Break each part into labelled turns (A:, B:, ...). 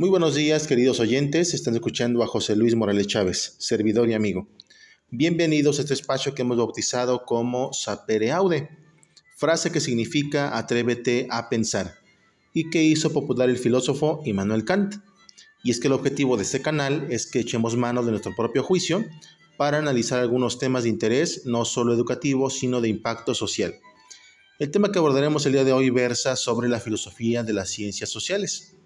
A: Muy buenos días, queridos oyentes. Están escuchando a José Luis Morales Chávez, servidor y amigo. Bienvenidos a este espacio que hemos bautizado como Sapere Aude, frase que significa atrévete a pensar y que hizo popular el filósofo Immanuel Kant. Y es que el objetivo de este canal es que echemos mano de nuestro propio juicio para analizar algunos temas de interés no solo educativo, sino de impacto social. El tema que abordaremos el día de hoy versa sobre la filosofía de las ciencias sociales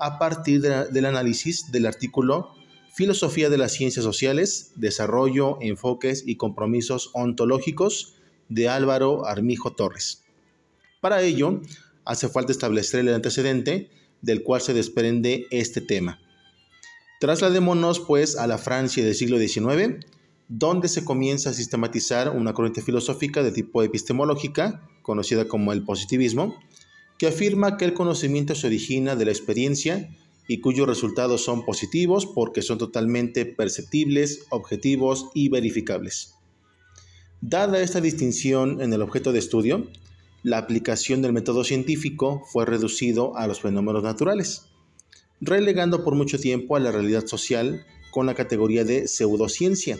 A: a partir del análisis del artículo Filosofía de las Ciencias Sociales, Desarrollo, Enfoques y Compromisos Ontológicos de Álvaro Armijo Torres. Para ello, hace falta establecer el antecedente del cual se desprende este tema. Trasladémonos pues a la Francia del siglo XIX, donde se comienza a sistematizar una corriente filosófica de tipo epistemológica, conocida como el positivismo, que afirma que el conocimiento se origina de la experiencia y cuyos resultados son positivos porque son totalmente perceptibles, objetivos y verificables. Dada esta distinción en el objeto de estudio, la aplicación del método científico fue reducido a los fenómenos naturales, relegando por mucho tiempo a la realidad social con la categoría de pseudociencia.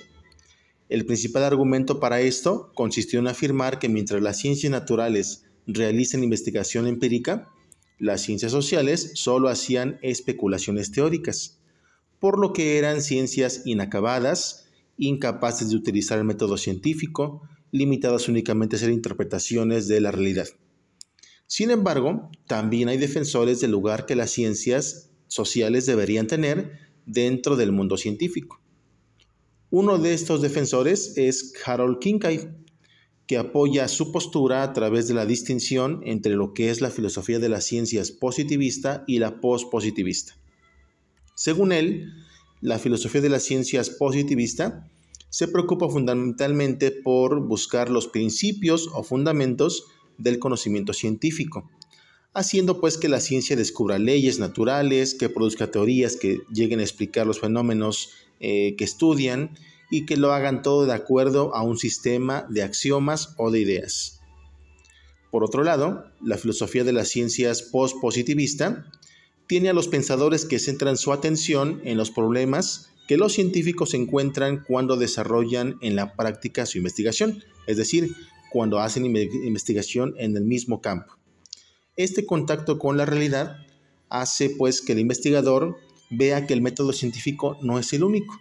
A: El principal argumento para esto consistió en afirmar que mientras las ciencias naturales realizan investigación empírica, las ciencias sociales solo hacían especulaciones teóricas, por lo que eran ciencias inacabadas, incapaces de utilizar el método científico, limitadas únicamente a hacer interpretaciones de la realidad. Sin embargo, también hay defensores del lugar que las ciencias sociales deberían tener dentro del mundo científico. Uno de estos defensores es Harold Kincaid, que apoya su postura a través de la distinción entre lo que es la filosofía de las ciencias positivista y la pospositivista. Según él, la filosofía de las ciencias positivista se preocupa fundamentalmente por buscar los principios o fundamentos del conocimiento científico, haciendo pues que la ciencia descubra leyes naturales, que produzca teorías que lleguen a explicar los fenómenos eh, que estudian y que lo hagan todo de acuerdo a un sistema de axiomas o de ideas. Por otro lado, la filosofía de las ciencias post-positivista tiene a los pensadores que centran su atención en los problemas que los científicos encuentran cuando desarrollan en la práctica su investigación, es decir, cuando hacen investigación en el mismo campo. Este contacto con la realidad hace pues que el investigador vea que el método científico no es el único,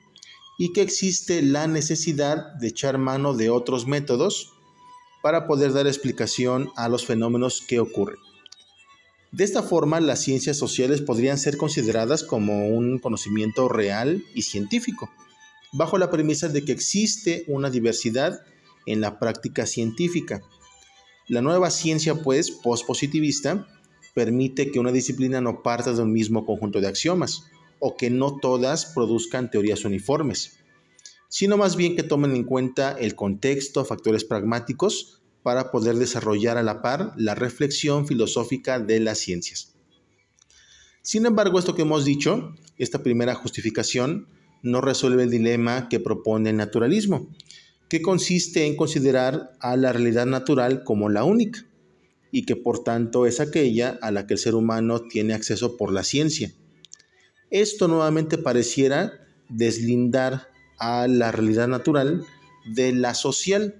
A: y que existe la necesidad de echar mano de otros métodos para poder dar explicación a los fenómenos que ocurren. De esta forma, las ciencias sociales podrían ser consideradas como un conocimiento real y científico, bajo la premisa de que existe una diversidad en la práctica científica. La nueva ciencia, pues, pospositivista, permite que una disciplina no parta de un mismo conjunto de axiomas, o que no todas produzcan teorías uniformes, sino más bien que tomen en cuenta el contexto, factores pragmáticos, para poder desarrollar a la par la reflexión filosófica de las ciencias. Sin embargo, esto que hemos dicho, esta primera justificación, no resuelve el dilema que propone el naturalismo, que consiste en considerar a la realidad natural como la única, y que por tanto es aquella a la que el ser humano tiene acceso por la ciencia esto nuevamente pareciera deslindar a la realidad natural de la social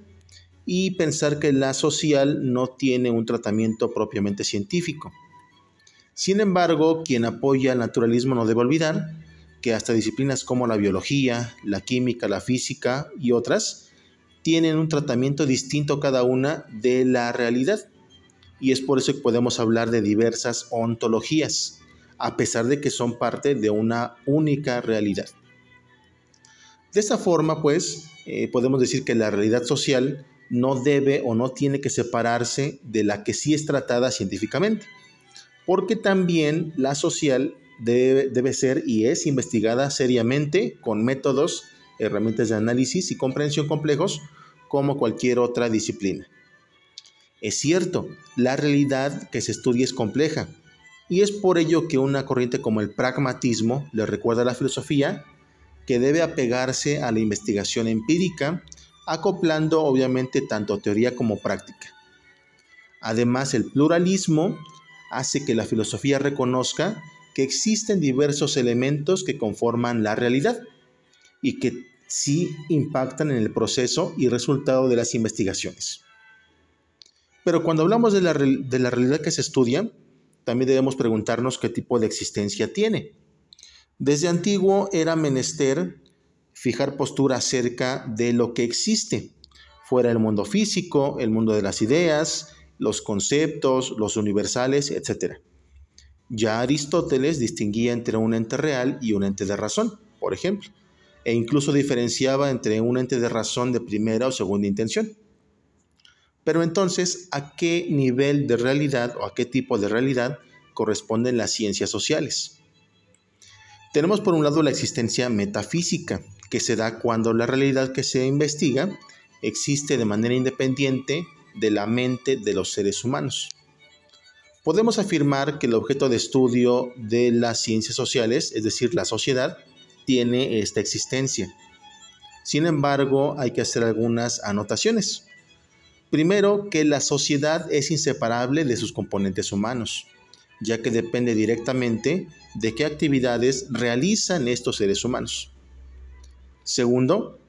A: y pensar que la social no tiene un tratamiento propiamente científico. Sin embargo, quien apoya el naturalismo no debe olvidar que hasta disciplinas como la biología, la química, la física y otras tienen un tratamiento distinto cada una de la realidad. Y es por eso que podemos hablar de diversas ontologías a pesar de que son parte de una única realidad. De esta forma, pues, eh, podemos decir que la realidad social no debe o no tiene que separarse de la que sí es tratada científicamente, porque también la social debe, debe ser y es investigada seriamente con métodos, herramientas de análisis y comprensión complejos como cualquier otra disciplina. Es cierto, la realidad que se estudia es compleja, y es por ello que una corriente como el pragmatismo le recuerda a la filosofía que debe apegarse a la investigación empírica, acoplando obviamente tanto teoría como práctica. Además, el pluralismo hace que la filosofía reconozca que existen diversos elementos que conforman la realidad y que sí impactan en el proceso y resultado de las investigaciones. Pero cuando hablamos de la, de la realidad que se estudia, también debemos preguntarnos qué tipo de existencia tiene. Desde antiguo era menester fijar postura acerca de lo que existe, fuera el mundo físico, el mundo de las ideas, los conceptos, los universales, etc. Ya Aristóteles distinguía entre un ente real y un ente de razón, por ejemplo, e incluso diferenciaba entre un ente de razón de primera o segunda intención. Pero entonces, ¿a qué nivel de realidad o a qué tipo de realidad corresponden las ciencias sociales? Tenemos por un lado la existencia metafísica, que se da cuando la realidad que se investiga existe de manera independiente de la mente de los seres humanos. Podemos afirmar que el objeto de estudio de las ciencias sociales, es decir, la sociedad, tiene esta existencia. Sin embargo, hay que hacer algunas anotaciones. Primero, que la sociedad es inseparable de sus componentes humanos, ya que depende directamente de qué actividades realizan estos seres humanos. Segundo,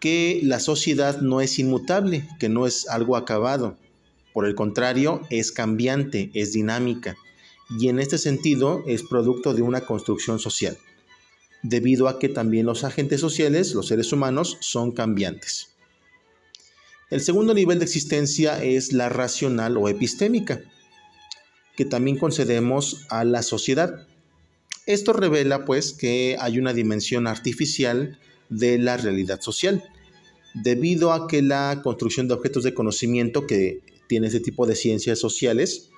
A: que la sociedad no es inmutable, que no es algo acabado. Por el contrario, es cambiante, es dinámica, y en este sentido es producto de una construcción social, debido a que también los agentes sociales, los seres humanos, son cambiantes. El segundo nivel de existencia es la racional o epistémica, que también concedemos a la sociedad. Esto revela pues que hay una dimensión artificial de la realidad social, debido a que la construcción de objetos de conocimiento que tiene ese tipo de ciencias sociales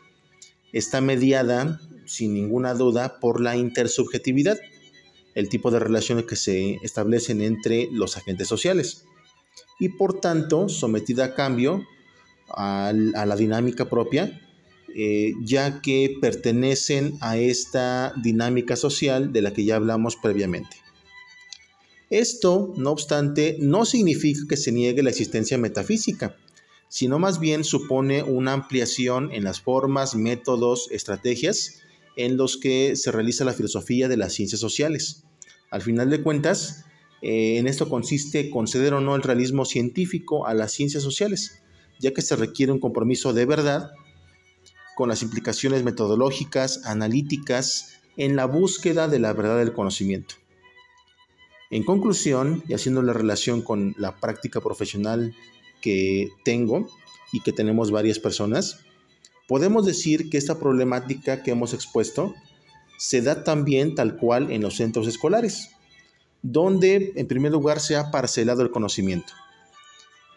A: está mediada, sin ninguna duda, por la intersubjetividad, el tipo de relaciones que se establecen entre los agentes sociales y por tanto sometida a cambio a, la dinámica propia, eh, ya que pertenecen a esta dinámica social de la que ya hablamos previamente. Esto, no obstante, no significa que se niegue la existencia metafísica, sino más bien supone una ampliación en las formas, métodos, estrategias en los que se realiza la filosofía de las ciencias sociales. Al final de cuentas, eh, en esto consiste conceder o no el realismo científico a las ciencias sociales, ya que se requiere un compromiso de verdad con las implicaciones metodológicas, analíticas, en la búsqueda de la verdad del conocimiento. En conclusión, y haciendo la relación con la práctica profesional que tengo y que tenemos varias personas, podemos decir que esta problemática que hemos expuesto se da también tal cual en los centros escolares donde en primer lugar se ha parcelado el conocimiento.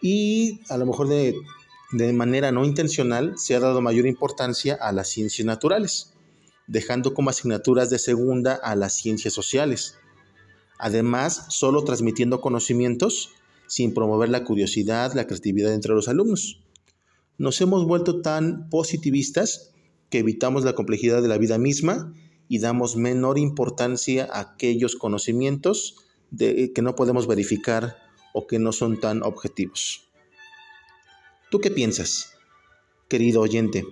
A: Y a lo mejor de, manera no intencional se ha dado mayor importancia a las ciencias naturales, dejando como asignaturas de segunda a las ciencias sociales. Además, solo transmitiendo conocimientos sin promover la curiosidad, la creatividad entre los alumnos. Nos hemos vuelto tan positivistas que evitamos la complejidad de la vida misma y damos menor importancia a aquellos conocimientos de, que no podemos verificar o que no son tan objetivos. ¿Tú qué piensas, querido oyente?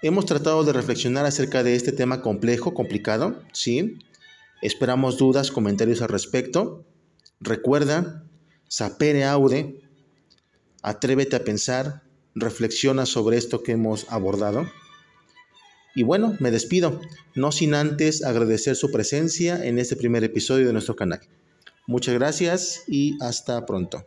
A: Hemos tratado de reflexionar acerca de este tema complejo, complicado, ¿sí? Esperamos dudas, comentarios al respecto. Recuerda, sapere aude, atrévete a pensar, reflexiona sobre esto que hemos abordado. Y bueno, me despido, no sin antes agradecer su presencia en este primer episodio de nuestro canal. Muchas gracias y hasta pronto.